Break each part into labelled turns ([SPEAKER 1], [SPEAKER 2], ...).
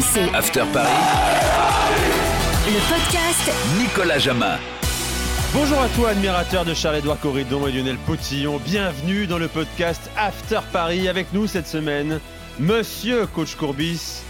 [SPEAKER 1] RMC.
[SPEAKER 2] After Paris.
[SPEAKER 1] Le podcast
[SPEAKER 2] Nicolas Jamin.
[SPEAKER 3] Bonjour à toi, admirateur de Charles-Édouard Corridon et Lionel Potillon. Bienvenue dans le podcast After Paris. Avec nous cette semaine, Monsieur Coach Courbis.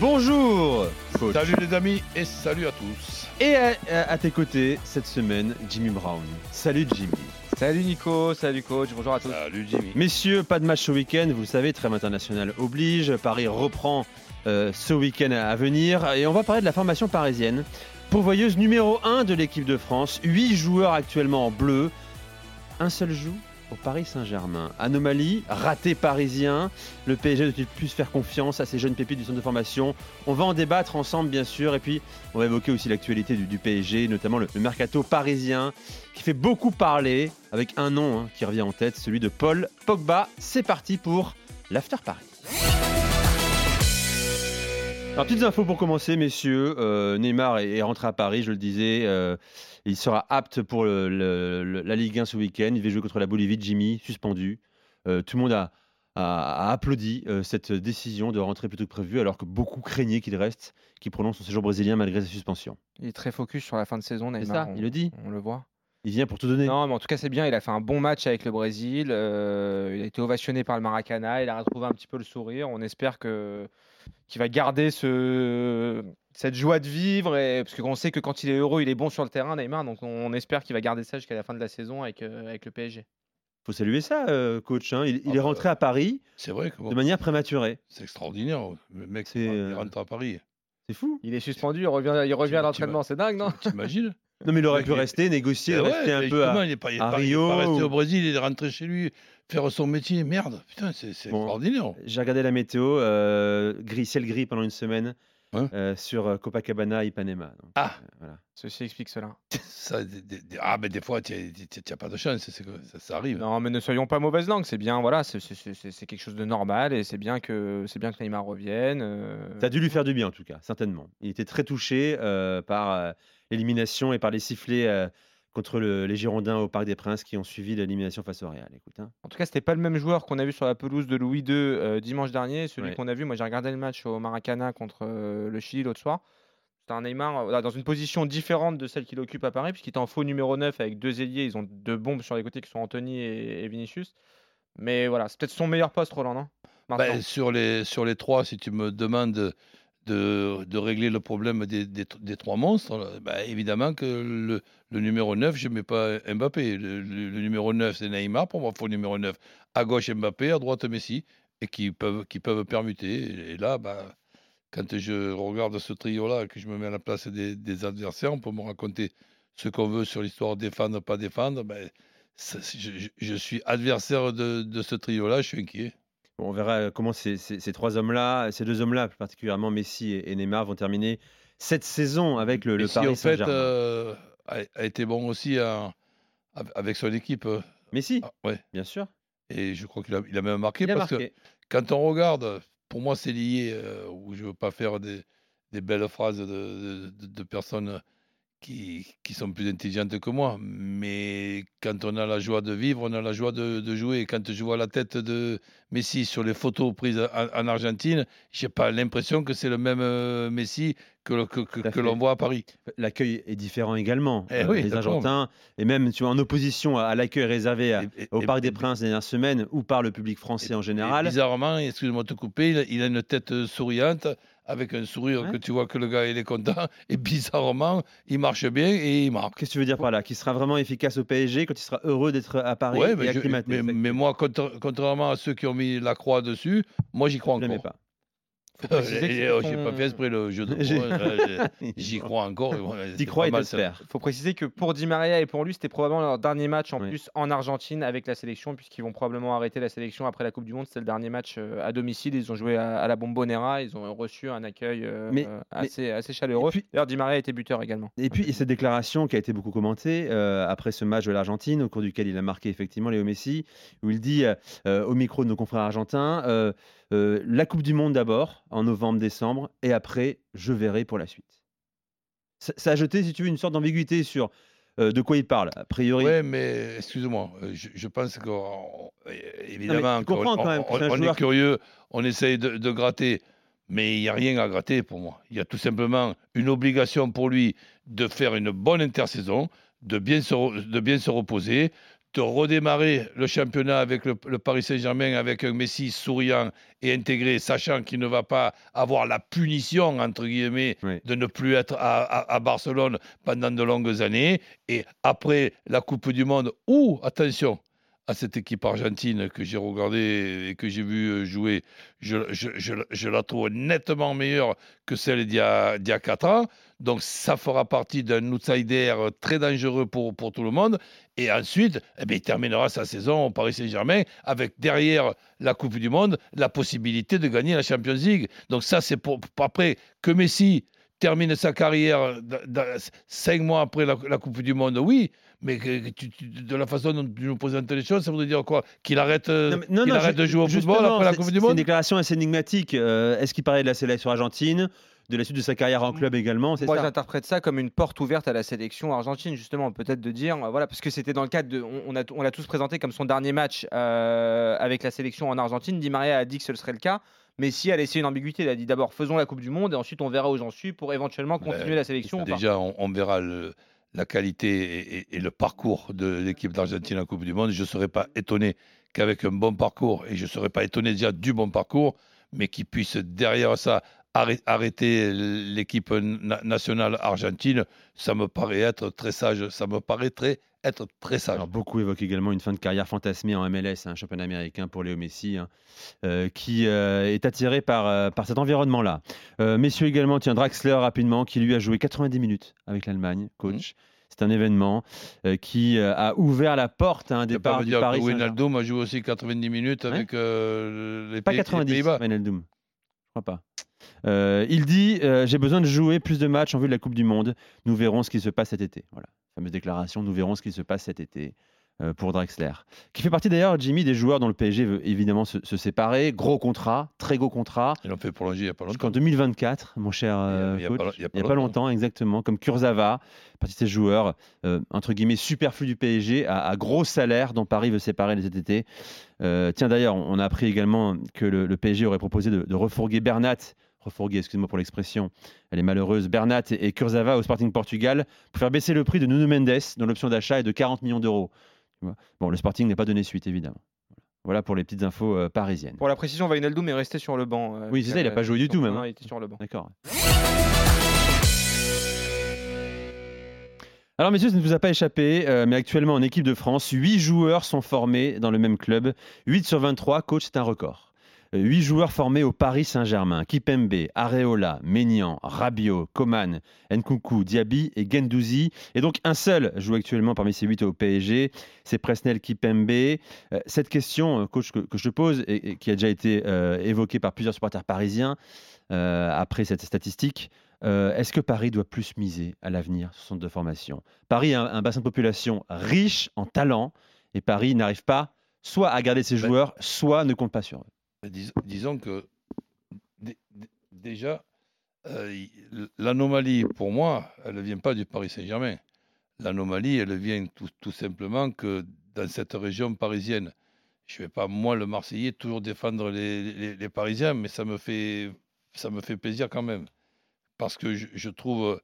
[SPEAKER 3] Bonjour, coach.
[SPEAKER 4] Salut les amis et salut à tous.
[SPEAKER 3] Et à, à- à tes côtés cette semaine, Jimmy Brown. Salut Jimmy.
[SPEAKER 5] Salut Nico, salut coach, bonjour à tous.
[SPEAKER 4] Salut Jimmy.
[SPEAKER 3] Messieurs, pas de match ce week-end, vous le savez, trêve international oblige. Paris reprend euh, ce week-end à venir et on va parler de la formation parisienne. Pourvoyeuse numéro 1 de l'équipe de France, 8 joueurs actuellement en bleu, un seul joue au Paris Saint-Germain. Anomalie, raté parisien, le PSG doit-il plus faire confiance à ces jeunes pépites du centre de formation? On va en débattre ensemble bien sûr et puis on va évoquer aussi l'actualité du, PSG, notamment le, le mercato parisien qui fait beaucoup parler avec un nom hein, qui revient en tête, celui de Paul Pogba. C'est parti pour l'After Paris. Alors, petites infos pour commencer, messieurs. Euh, Neymar est, est rentré à Paris, je le disais. euh, il sera apte pour le- le- le- la Ligue 1 ce week-end. Il va jouer contre la Bolivie. Jimmy, suspendu. Euh, tout le monde a, a- a applaudi cette décision de rentrer plutôt que prévu, alors que beaucoup craignaient qu'il reste, qu'il prolonge son séjour brésilien malgré sa suspension.
[SPEAKER 5] Il est très focus sur la fin de saison,
[SPEAKER 3] C'est
[SPEAKER 5] Neymar.
[SPEAKER 3] ça,
[SPEAKER 5] on,
[SPEAKER 3] il le dit.
[SPEAKER 5] on le voit.
[SPEAKER 3] Il vient pour tout donner.
[SPEAKER 5] Non, mais en tout cas, c'est bien. Il a fait un bon match avec le Brésil. il a été ovationné par le Maracana. Il a retrouvé un petit peu le sourire. On espère que qu'il va garder ce, cette joie de vivre. Et, parce qu'on sait que quand il est heureux, il est bon sur le terrain, Neymar. Donc on espère qu'il va garder ça jusqu'à la fin de la saison avec, euh, avec le PSG.
[SPEAKER 3] faut saluer ça, euh, coach. hein. Il, il
[SPEAKER 4] Ah
[SPEAKER 3] est
[SPEAKER 4] bah,
[SPEAKER 3] rentré à Paris
[SPEAKER 4] C'est vrai que bon,
[SPEAKER 3] de manière prématurée.
[SPEAKER 4] c'est extraordinaire. Le mec
[SPEAKER 3] C'est,
[SPEAKER 4] il
[SPEAKER 3] euh,
[SPEAKER 4] rentre à Paris.
[SPEAKER 3] C'est fou.
[SPEAKER 5] Il est suspendu. Il revient, il revient à l'entraînement. C'est dingue, non?
[SPEAKER 4] T'imagines
[SPEAKER 3] Non, mais il aurait pu rester, négocier,
[SPEAKER 4] Eh ouais,
[SPEAKER 3] rester un peu à.
[SPEAKER 4] il n'est pas, il est
[SPEAKER 3] à
[SPEAKER 4] pas- il est
[SPEAKER 3] Rio
[SPEAKER 4] pas resté
[SPEAKER 3] ou-
[SPEAKER 4] au Brésil, il est rentré chez lui faire son métier. Merde, putain, c'est
[SPEAKER 3] Bon.
[SPEAKER 4] extraordinaire.
[SPEAKER 3] J'ai regardé la météo, euh, gris, ciel gris pendant une semaine
[SPEAKER 4] Hein
[SPEAKER 3] euh, sur euh, Copacabana, Ipanema. Donc,
[SPEAKER 4] Ah.
[SPEAKER 3] euh, voilà.
[SPEAKER 5] Ceci explique cela.
[SPEAKER 4] Ça, des- des- des- ah, mais des fois, tu n'as pas de chance, que ça, ça arrive.
[SPEAKER 5] Non, mais ne soyons pas mauvaise langue. C'est bien, voilà, c'est- quelque chose de normal et c'est bien que c'est bien que Neymar revienne. euh.
[SPEAKER 3] Ça a dû lui faire du bien en tout cas, certainement. Il était très touché euh, par euh, l'élimination et par les sifflets euh, contre le- les Girondins au Parc des Princes qui ont suivi l'élimination face au Real. Écoute, hein.
[SPEAKER 5] En tout cas, c'était pas le même joueur qu'on a vu sur la pelouse de Louis II euh, dimanche dernier. Celui
[SPEAKER 3] Ouais.
[SPEAKER 5] qu'on a vu, moi j'ai regardé le match au Maracana contre euh, le Chili l'autre soir. C'était un Neymar euh, dans une position différente de celle qu'il occupe à Paris, puisqu'il était en faux numéro 9 avec deux ailiers. Ils ont deux bombes sur les côtés qui sont Anthony et, et Vinicius. Mais voilà, c'est peut-être son meilleur poste, Roland, non?
[SPEAKER 4] Ben, sur, les, sur les trois, si tu me demandes de, régler le problème des, trois monstres, là, ben, évidemment que le, numéro 9, je ne mets pas Mbappé. Le, numéro 9, c'est Neymar. Pour moi, il faut le numéro 9. À gauche, Mbappé, à droite, Messi. Et qui peuvent, qui peuvent permuter. Et là, ben, quand je regarde ce trio-là, que je me mets à la place des, adversaires, on peut me raconter ce qu'on veut sur l'histoire défendre, pas défendre. Ben, je, suis adversaire de, de ce trio-là, je suis inquiet.
[SPEAKER 3] On verra euh, comment ces, ces- ces trois hommes-là, ces deux hommes-là, plus particulièrement Messi et, Neymar, vont terminer cette saison avec le, le
[SPEAKER 4] Messi,
[SPEAKER 3] Paris
[SPEAKER 4] en fait,
[SPEAKER 3] Saint-Germain.
[SPEAKER 4] euh, a, été bon aussi à- av- avec son équipe. euh,
[SPEAKER 3] Messi,
[SPEAKER 4] ah, ouais.
[SPEAKER 3] bien sûr.
[SPEAKER 4] Et je crois qu'il a, il a même marqué
[SPEAKER 3] a
[SPEAKER 4] parce
[SPEAKER 3] marqué.
[SPEAKER 4] que quand on regarde, pour moi, c'est lié, euh, où je ne veux pas faire des, des belles phrases de, de- de- de personnes qui, qui sont plus intelligentes que moi. Mais quand on a la joie de vivre, on a la joie de, de jouer. Quand je vois la tête de Messi sur les photos prises en, en Argentine, je n'ai pas l'impression que c'est le même euh, Messi que, l'on voit à Paris.
[SPEAKER 3] L'accueil est différent également.
[SPEAKER 4] Eh
[SPEAKER 3] Euh,
[SPEAKER 4] oui,
[SPEAKER 3] les. Argentins, et même tu vois, en opposition à, à l'accueil réservé à-
[SPEAKER 4] Et- et-
[SPEAKER 3] au
[SPEAKER 4] et-
[SPEAKER 3] Parc des Princes les dernières semaines ou par le public français en général.
[SPEAKER 4] bizarrement, excuse-moi de te couper, il a, il a une tête euh, souriante, avec un sourire
[SPEAKER 3] Ouais.
[SPEAKER 4] que tu vois que le gars il est content. Et bizarrement, il marche bien et il marque.
[SPEAKER 3] Qu'est-ce que tu veux dire par là? Qu'il sera vraiment efficace au PSG quand il sera heureux d'être à Paris
[SPEAKER 4] Ouais,
[SPEAKER 3] et
[SPEAKER 4] mais, je- mais- mais moi, contra- contrairement à ceux qui ont mis la croix dessus, moi j'y crois
[SPEAKER 3] je
[SPEAKER 4] encore.
[SPEAKER 3] pas.
[SPEAKER 5] Faut préciser que
[SPEAKER 4] Et,
[SPEAKER 5] ce
[SPEAKER 4] oh, J'ai pas fait exprès le jeu de J'y crois encore. c'est
[SPEAKER 3] crois et t'espères.
[SPEAKER 5] faut préciser que pour Di Maria et pour lui, c'était probablement leur dernier match en
[SPEAKER 3] Oui.
[SPEAKER 5] plus en Argentine avec la sélection, puisqu'ils vont probablement arrêter la sélection après la Coupe du Monde. C'était le dernier match euh, à domicile. Ils ont joué à, à la Bombonera. Ils ont reçu un accueil euh,
[SPEAKER 3] Mais-
[SPEAKER 5] euh,
[SPEAKER 3] mais-
[SPEAKER 5] assez, assez chaleureux.
[SPEAKER 3] Et puis-
[SPEAKER 5] D'ailleurs, Di Maria était buteur également.
[SPEAKER 3] Et puis, et cette déclaration qui a été beaucoup commentée euh, après ce match de l'Argentine, au cours duquel il a marqué effectivement Léo Messi, où il dit au micro de nos confrères argentins euh, la Coupe du Monde d'abord, en novembre-décembre, et après, je verrai pour la suite. Ça, ça a jeté, si tu veux, une sorte d'ambiguïté sur euh, de quoi il parle. A priori,
[SPEAKER 4] Oui, mais excuse-moi, euh, je, je pense
[SPEAKER 3] quand même que
[SPEAKER 4] on, on est
[SPEAKER 3] qui-
[SPEAKER 4] curieux, on essaye de, de gratter, mais il n'y a rien à gratter pour moi. Il y a tout simplement une obligation pour lui de faire une bonne intersaison, de bien se, de bien se reposer, de redémarrer le championnat avec le, Paris Saint-Germain, avec un Messi souriant et intégré, sachant qu'il ne va pas avoir la punition, entre guillemets, de ne plus être à, Barcelone pendant de longues années. Et après la Coupe du Monde, ou, attention, à cette équipe argentine que j'ai regardée et que j'ai vu euh, jouer, je, la trouve nettement meilleure que celle d'il y, a, 4 ans. Donc ça fera partie d'un outsider très dangereux pour, pour tout le monde. Et ensuite, eh bien, il terminera sa saison au Paris Saint-Germain avec derrière la Coupe du Monde la possibilité de gagner la Champions League. Donc ça, c'est pour, après que Messi termine sa carrière cinq mois après la, Coupe du Monde, oui, mais de la façon dont tu nous présentes les choses, ça voudrait dire quoi? Qu'il arrête, euh, arrête de jouer au football après la Coupe du Monde?
[SPEAKER 3] C'est une déclaration assez énigmatique. Euh, est-ce qu'il parlait de la sélection argentine de la suite de sa carrière en club également?
[SPEAKER 5] Moi, j'interprète ça comme une porte ouverte à la sélection argentine, justement, peut-être de dire, voilà, parce que c'était dans le cadre de, on, a, on l'a tous présenté comme son dernier match euh, avec la sélection en Argentine. Di Maria a dit que ce serait le cas. Messi a laissé une ambiguïté. Il a dit d'abord faisons la Coupe du Monde et ensuite on verra où j'en suis pour éventuellement continuer la sélection.
[SPEAKER 4] Déjà, on, verra la qualité et, le parcours de l'équipe d'Argentine en Coupe du Monde. Je ne serais pas étonné qu'avec un bon parcours, et je ne serais pas étonné déjà du bon parcours, mais qu'il puisse derrière ça arrêter l'équipe nationale argentine, ça me paraît être très sage. Ça me paraît très être très sage.
[SPEAKER 3] beaucoup évoquent également une fin de carrière fantasmée en MLS, un championnat américain pour Léo Messi, hein, euh, qui euh, est attiré par, euh, par cet environnement-là. messieurs également, tiens, Draxler rapidement, qui lui a joué 90 minutes avec l'Allemagne, coach. Mmh. C'est un événement qui a ouvert la porte à un départ du Paris.
[SPEAKER 4] Wijnaldum a joué aussi 90 minutes avec les,
[SPEAKER 3] Pas 90, Pays-Bas. Wijnaldum. Je crois pas. il dit J'ai besoin de jouer plus de matchs en vue de la Coupe du Monde. Nous verrons ce qui se passe cet été. Voilà fameuse déclaration, nous verrons ce qui se passe cet été euh, pour Drexler, qui fait partie d'ailleurs, Jimmy, des joueurs dont le PSG veut évidemment se, séparer. Gros contrat, très gros contrat.
[SPEAKER 4] Ils l'ont fait prolonger il n'y a pas longtemps.
[SPEAKER 3] Jusqu'en 2024, mon cher coach. Il n'y a, pas, longtemps, exactement. Comme Kurzawa, partie de ces joueurs, euh, entre guillemets, superflus du PSG, à, gros salaire, dont Paris veut séparer cet été. Euh, tiens, d'ailleurs, on a appris également que le, PSG aurait proposé de, de refourguer Bernat refourguer, excusez-moi pour l'expression, elle est malheureuse, Bernat et Kurzawa au Sporting Portugal pour faire baisser le prix de Nuno Mendes, dont l'option d'achat est de 40 millions d'euros. Bon, le Sporting n'est pas donné suite, évidemment. Voilà pour les petites infos euh, parisiennes.
[SPEAKER 5] Pour la précision, Vainaldoum est resté sur le banc.
[SPEAKER 3] Euh, oui, c'est ça, il n'a pas joué du tout même.
[SPEAKER 5] Non, hein. il était sur le banc.
[SPEAKER 3] D'accord. Alors messieurs, ça ne vous a pas échappé, euh, mais actuellement en équipe de France, 8 joueurs sont formés dans le même club. 8 sur 23, coach, c'est un record. Huit joueurs formés au Paris Saint-Germain. Kipembe, Areola, Maignan, Rabiot, Coman, Nkunku, Diaby et Gendouzi. Et donc un seul joue actuellement parmi ces huit au PSG, c'est Presnel Kipembe. Euh, cette question, euh, coach, que, je te pose et, qui a déjà été euh, évoquée par plusieurs supporters parisiens après cette statistique, Est-ce que Paris doit plus miser à l'avenir sur son centre de formation? Paris a un, bassin de population riche en talent et Paris n'arrive pas soit à garder ses joueurs, soit ne compte pas sur eux
[SPEAKER 4] disons que déjà, euh, l'anomalie, pour moi, elle ne vient pas du Paris Saint-Germain. L'anomalie, elle vient tout, simplement que dans cette région parisienne, je ne vais pas, moi, le Marseillais, toujours défendre les, Parisiens, mais ça me, fait, ça me fait plaisir quand même. Parce que je, je trouve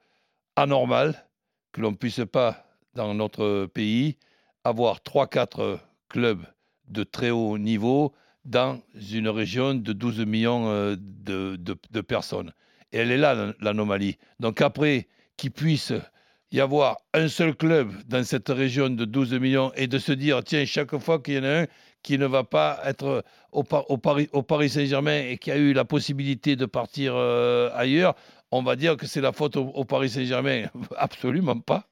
[SPEAKER 4] anormal que l'on ne puisse pas, dans notre pays, avoir 3-4 clubs de très haut niveau dans une région de 12 millions euh, de, personnes. Et elle est là, l'anomalie. Donc après, qu'il puisse y avoir un seul club dans cette région de 12 millions et de se dire, tiens, chaque fois qu'il y en a un qui ne va pas être au, Paris, Saint-Germain et qui a eu la possibilité de partir euh, ailleurs, on va dire que c'est la faute au, Paris Saint-Germain. Absolument pas.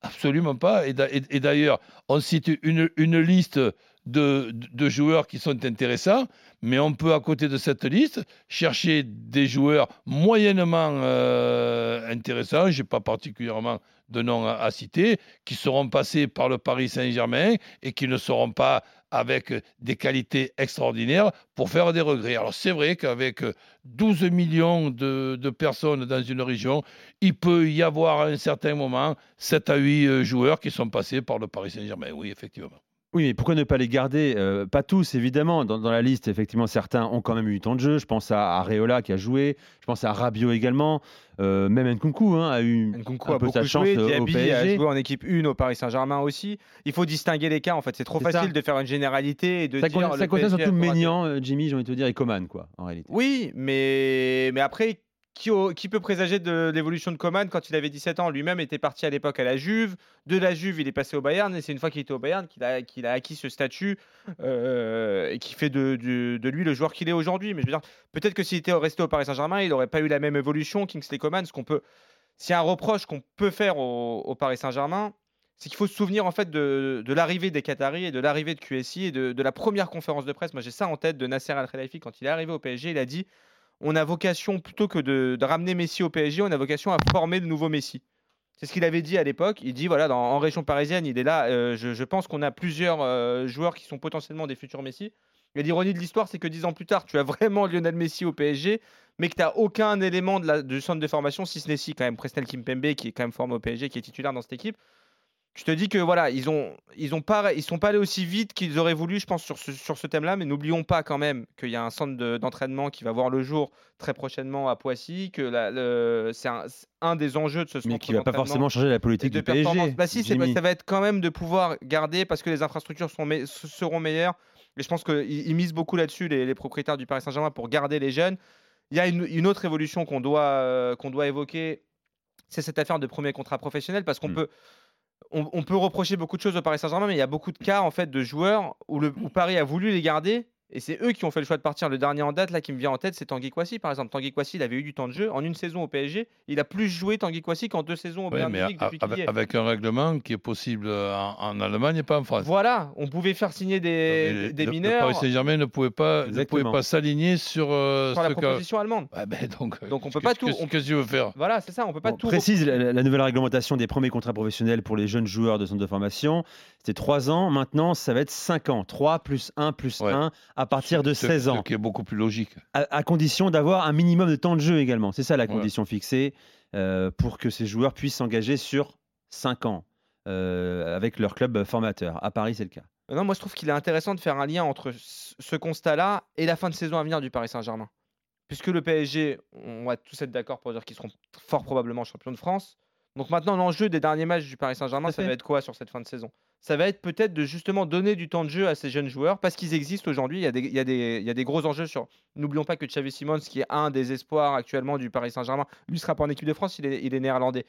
[SPEAKER 4] Absolument pas. Et, d'ailleurs, on cite une liste de, joueurs qui sont intéressants, mais on peut, à côté de cette liste, chercher des joueurs moyennement euh, intéressants, je n'ai pas particulièrement de nom à, citer, qui seront passés par le Paris Saint-Germain et qui ne seront pas avec des qualités extraordinaires pour faire des regrets. Alors c'est vrai qu'avec 12 millions de, de, personnes dans une région, il peut y avoir à un certain moment 7 à 8 euh, joueurs qui sont passés par le Paris Saint-Germain. Oui, effectivement.
[SPEAKER 3] Oui, mais pourquoi ne pas les garder? Euh, Pas tous, évidemment. Dans, dans la liste, effectivement, certains ont quand même eu du temps de jeu. Je pense à Areola qui a joué. Je pense à Rabiot également. Euh, même Nkunku hein, a eu
[SPEAKER 5] Nkunku
[SPEAKER 3] un
[SPEAKER 5] a
[SPEAKER 3] peu sa chance
[SPEAKER 5] joué,
[SPEAKER 3] euh, au
[SPEAKER 5] Diaby a
[SPEAKER 3] PSG.
[SPEAKER 5] joué en équipe 1 au Paris Saint-Germain aussi. Il faut distinguer les cas en fait. C'est trop
[SPEAKER 3] ça.
[SPEAKER 5] facile de faire une généralité et de
[SPEAKER 3] Ça,
[SPEAKER 5] dire le
[SPEAKER 3] ça concerne
[SPEAKER 5] PSG
[SPEAKER 3] surtout euh, Jimmy, j'ai envie de te dire, et Coman, quoi, en réalité.
[SPEAKER 5] Oui, mais, mais après, qui, peut présager de l'évolution de Coman quand il avait 17 ans? Lui-même était parti à l'époque à la Juve. De la Juve, il est passé au Bayern. Et c'est une fois qu'il était au Bayern qu'il a, acquis ce statut euh, et qui fait de, lui le joueur qu'il est aujourd'hui. Mais je veux dire, peut-être que s'il était resté au Paris Saint-Germain, il n'aurait pas eu la même évolution, Kingsley Coman. Ce qu'on peut, s'il un reproche qu'on peut faire au, Paris Saint-Germain, c'est qu'il faut se souvenir en fait de, de l'arrivée des Qataris et de l'arrivée de QSI et de, de la première conférence de presse. Moi, j'ai ça en tête de Nasser Al-Khelaifi quand il est arrivé au PSG. Il a dit on a vocation, plutôt que de, ramener Messi au PSG, on a vocation à former de nouveaux Messi. C'est ce qu'il avait dit à l'époque. Il dit voilà, en région parisienne, il est là. euh, je, pense qu'on a plusieurs euh, joueurs qui sont potentiellement des futurs Messi. Et l'ironie de l'histoire, c'est que dix ans plus tard, tu as vraiment Lionel Messi au PSG, mais que tu n'as aucun élément du centre de formation, si ce n'est quand même, Presnel Kimpembe, qui est quand même formé au PSG, qui est titulaire dans cette équipe. Je te dis que voilà, ils ont, ils ont pas, ils sont pas allés aussi vite qu'ils auraient voulu, je pense, sur ce, sur ce thème-là. Mais n'oublions pas quand même qu'il y a un centre de- d'entraînement qui va voir le jour très prochainement à Poissy, que c'est un, des enjeux de ce centre
[SPEAKER 3] Mais qui va pas forcément changer la politique
[SPEAKER 5] de
[SPEAKER 3] du PSG.
[SPEAKER 5] Bah si, ça va être quand même de pouvoir garder parce que les infrastructures sont me- se- seront meilleures. Et je pense qu'ils ils misent beaucoup là-dessus, les, les propriétaires du Paris Saint-Germain, pour garder les jeunes. Il y a une, une autre évolution qu'on doit, euh, qu'on doit évoquer, c'est cette affaire de premier contrat professionnel, parce qu'on
[SPEAKER 3] Mm.
[SPEAKER 5] peut, on, peut reprocher beaucoup de choses au Paris Saint-Germain, mais il y a beaucoup de cas en fait de joueurs où, le, où Paris a voulu les garder. Et c'est eux qui ont fait le choix de partir. Le dernier en date là qui me vient en tête, c'est Tanguy Kouassi par exemple. Tanguy Kouassi, il avait eu du temps de jeu en une saison au PSG. Il a plus joué Tanguy Kouassi qu'en deux saisons au
[SPEAKER 4] Ouais,
[SPEAKER 5] Bayern
[SPEAKER 4] mais
[SPEAKER 5] Munich
[SPEAKER 4] a-
[SPEAKER 5] depuis qu'il y
[SPEAKER 4] avec, un règlement qui est possible en, en Allemagne et pas en France.
[SPEAKER 5] Voilà, on pouvait faire signer des, des
[SPEAKER 4] le- le
[SPEAKER 5] mineurs
[SPEAKER 4] Paris Saint-Germain ne pouvait pas, ne pouvait pas s'aligner sur, euh,
[SPEAKER 5] sur la proposition allemande.
[SPEAKER 4] Ouais, ben donc, euh,
[SPEAKER 5] Donc on peut
[SPEAKER 4] qu'est-ce
[SPEAKER 5] pas tout- on-
[SPEAKER 4] Qu'est-ce que tu veux faire?
[SPEAKER 5] Voilà, c'est ça, on peut pas
[SPEAKER 3] Bon,
[SPEAKER 5] tout.
[SPEAKER 3] précise la, la- la nouvelle réglementation des premiers contrats professionnels pour les jeunes joueurs de centre de formation. C'était 3 ans. Maintenant, ça va être 5 ans. 3 plus 1 plus
[SPEAKER 4] Ouais.
[SPEAKER 3] 1 à partir de
[SPEAKER 4] Ce-
[SPEAKER 3] 16
[SPEAKER 4] Ce
[SPEAKER 3] ans.
[SPEAKER 4] qui est beaucoup plus logique.
[SPEAKER 3] À, à condition d'avoir un minimum de temps de jeu également. C'est ça la
[SPEAKER 4] Ouais.
[SPEAKER 3] condition fixée euh, pour que ces joueurs puissent s'engager sur 5 ans euh, avec leur club formateur. À Paris, c'est le cas.
[SPEAKER 5] Non, moi je trouve qu'il est intéressant de faire un lien entre ce ce constat-là et la fin de saison à venir du Paris Saint-Germain. Puisque le PSG, on va tous être d'accord pour dire qu'ils seront fort probablement champions de France. Donc maintenant, l'enjeu des derniers matchs du Paris Saint-Germain, ça
[SPEAKER 3] fait.
[SPEAKER 5] va être quoi sur cette fin de saison? Ça va être peut-être de justement donner du temps de jeu à ces jeunes joueurs parce qu'ils existent aujourd'hui. Il y, a des, gros enjeux sur. N'oublions pas que Xavi Simons, qui est un des espoirs actuellement du Paris Saint-Germain, lui sera pas en équipe de France, il est, néerlandais.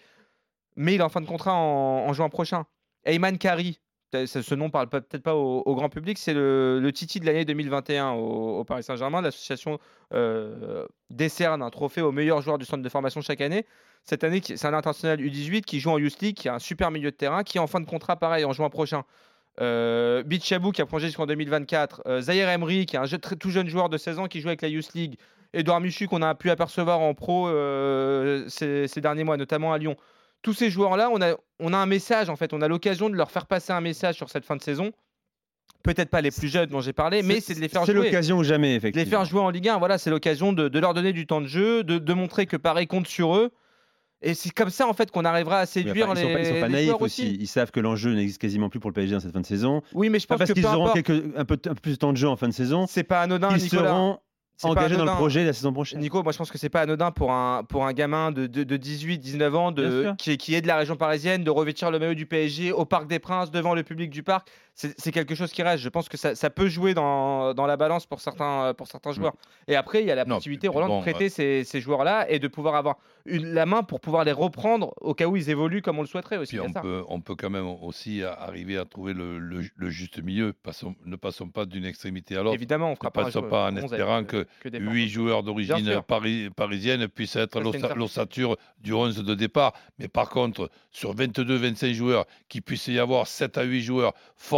[SPEAKER 5] Mais il est en fin de contrat en, juin prochain. Ayman Kari, ce nom parle peut-être pas au, grand public, c'est le, Titi de l'année 2021 au, Paris Saint-Germain. L'association euh, décerne un trophée au meilleur joueur du centre de formation chaque année. Cette année, c'est un international U18 qui joue en Youth League, qui a un super milieu de terrain, qui est en fin de contrat pareil en juin prochain. Euh, Bichabou qui a prolongé jusqu'en 2024. Euh, Zahir Emery qui est un tout jeune joueur de 16 ans qui joue avec la Youth League. Edouard Michu qu'on a pu apercevoir en pro euh, ces derniers mois, notamment à Lyon. Tous ces joueurs-là, on a, on a un message en fait. On a l'occasion de leur faire passer un message sur cette fin de saison. Peut-être pas les plus jeunes dont j'ai parlé, mais c'est de les faire
[SPEAKER 3] C'est
[SPEAKER 5] jouer.
[SPEAKER 3] l'occasion ou jamais,
[SPEAKER 5] De les
[SPEAKER 3] effectivement.
[SPEAKER 5] faire jouer en Ligue 1, voilà, c'est l'occasion de, de leur donner du temps de jeu, de, de montrer que Paris compte sur eux. Et c'est comme ça en fait qu'on arrivera à séduire
[SPEAKER 3] enfin, ils,
[SPEAKER 5] les,
[SPEAKER 3] pas, ils sont pas
[SPEAKER 5] les
[SPEAKER 3] naïfs aussi. Ils savent que l'enjeu n'existe quasiment plus pour le PSG dans cette fin de saison.
[SPEAKER 5] Oui, mais je
[SPEAKER 3] Pas
[SPEAKER 5] pense
[SPEAKER 3] parce
[SPEAKER 5] que
[SPEAKER 3] qu'ils auront quelques- un, peu, un peu plus de temps de jeu en fin de saison.
[SPEAKER 5] c'est pas anodin,
[SPEAKER 3] Ils
[SPEAKER 5] Nicolas.
[SPEAKER 3] seront Engagés dans le projet la saison prochaine.
[SPEAKER 5] Nico, moi je pense que c'est pas anodin pour un, pour un gamin de, de, de 18, 19 ans de, qui, qui est de la région parisienne, de revêtir le maillot du PSG au Parc des Princes, devant le public du parc. C'est quelque chose qui reste. Je pense que ça, ça peut jouer dans, dans la balance pour certains, pour certains joueurs. Et après, il y a la
[SPEAKER 4] Non,
[SPEAKER 5] possibilité, Roland,
[SPEAKER 4] bon,
[SPEAKER 5] de prêter ces, ces joueurs-là et de pouvoir avoir une, la main pour pouvoir les reprendre au cas où ils évoluent comme on le souhaiterait aussi.
[SPEAKER 4] On
[SPEAKER 5] ça.
[SPEAKER 4] peut, on peut quand même aussi arriver à trouver le, le- le juste milieu. Passons- ne passons pas d'une extrémité à l'autre.
[SPEAKER 5] Évidemment, on
[SPEAKER 4] Ne
[SPEAKER 5] fera pas,
[SPEAKER 4] passons pas en
[SPEAKER 5] 11 avec,
[SPEAKER 4] espérant
[SPEAKER 5] euh,
[SPEAKER 4] que huit joueurs d'origine pari- parisienne puissent être l'ossature du 11 de départ. Mais par contre, sur 22-25 joueurs, qu'il puisse y avoir 7 à 8 joueurs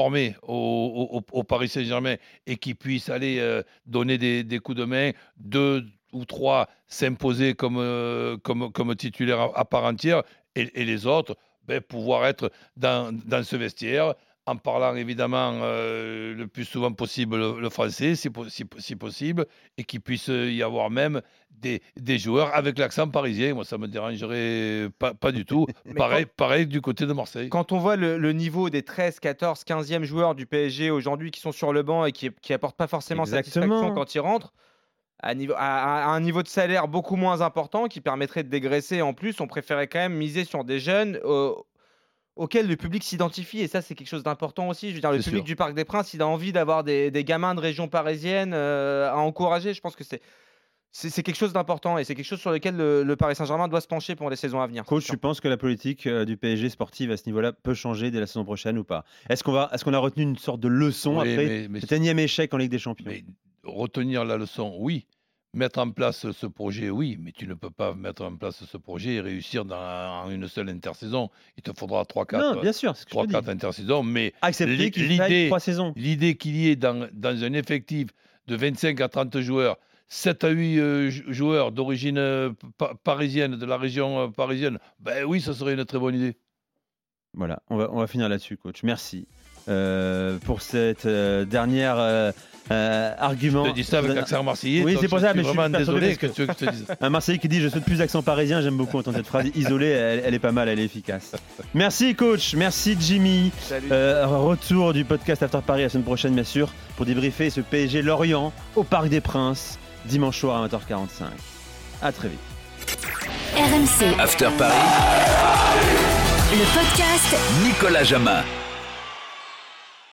[SPEAKER 4] formés au, Paris Saint-Germain et qui puissent aller euh, donner des, coups de main, deux ou trois s'imposer comme, euh, comme, titulaire à, à part entière, et, et les autres ben, pouvoir être dans, dans ce vestiaire en parlant évidemment euh, le plus souvent possible le, le français, si, po- si- si possible, et qu'il puisse y avoir même des, des joueurs avec l'accent parisien. Moi, ça me dérangerait pas, pas du tout. Pareil, pareil du côté de Marseille.
[SPEAKER 5] Quand on voit le, le niveau des 13, 14, 15e joueurs du PSG aujourd'hui qui sont sur le banc et qui, qui apportent pas forcément
[SPEAKER 3] Exactement.
[SPEAKER 5] satisfaction quand ils rentrent, à, niveau, à- à un niveau de salaire beaucoup moins important qui permettrait de dégraisser en plus, on préférait quand même miser sur des jeunes euh, auxquels le public s'identifie. Et ça, c'est quelque chose d'important aussi. Je veux dire, le public
[SPEAKER 4] sûr.
[SPEAKER 5] du Parc des Princes, il a envie d'avoir des, des gamins de région parisienne euh, à encourager. Je pense que c'est. C'est quelque chose d'important et c'est quelque chose sur lequel le, le Paris Saint-Germain doit se pencher pour les saisons à venir.
[SPEAKER 3] Coach, tu penses que la politique euh, du PSG sportive à ce niveau-là peut changer dès la saison prochaine ou pas? Est-ce qu'on va, est-ce qu'on a retenu une sorte de leçon
[SPEAKER 4] Oui,
[SPEAKER 3] après
[SPEAKER 4] mais- mais
[SPEAKER 3] cet énième échec en Ligue des Champions?
[SPEAKER 4] Mais retenir la leçon, oui. Mettre en place ce projet, oui. Mais tu ne peux pas mettre en place ce projet et réussir dans en une seule intersaison. Il te faudra 3-4
[SPEAKER 3] Non, bien sûr, ce que je te dis.
[SPEAKER 4] 3-4 intersaisons. Mais
[SPEAKER 3] Accepter
[SPEAKER 4] l'idée- qu'il y ait dans, dans un effectif de 25 à 30 joueurs, 7 à 8 euh, jou- joueurs d'origine euh, pa- parisienne, de la région euh, parisienne, ben oui, ça serait une très bonne idée.
[SPEAKER 3] Voilà, on va, on va finir là-dessus, coach. Merci euh, pour cette euh, dernière euh, euh, argument.
[SPEAKER 4] Je te dis ça avec l'accent marseillais.
[SPEAKER 3] Oui, c'est pour ça, mais je suis
[SPEAKER 4] vraiment désolé que tu, que.
[SPEAKER 3] Un Marseillais qui dit je souhaite plus accent parisien, j'aime beaucoup entendre cette phrase isolée, elle, elle est pas mal, elle est efficace. Merci coach, merci Jimmy.
[SPEAKER 5] Salut.
[SPEAKER 3] Euh, retour du podcast After Paris la semaine prochaine bien sûr pour débriefer ce PSG Lorient au Parc des Princes dimanche soir à 20h45. À très vite.
[SPEAKER 1] RMC,
[SPEAKER 2] After Paris,
[SPEAKER 1] le podcast
[SPEAKER 2] Nicolas Jamin.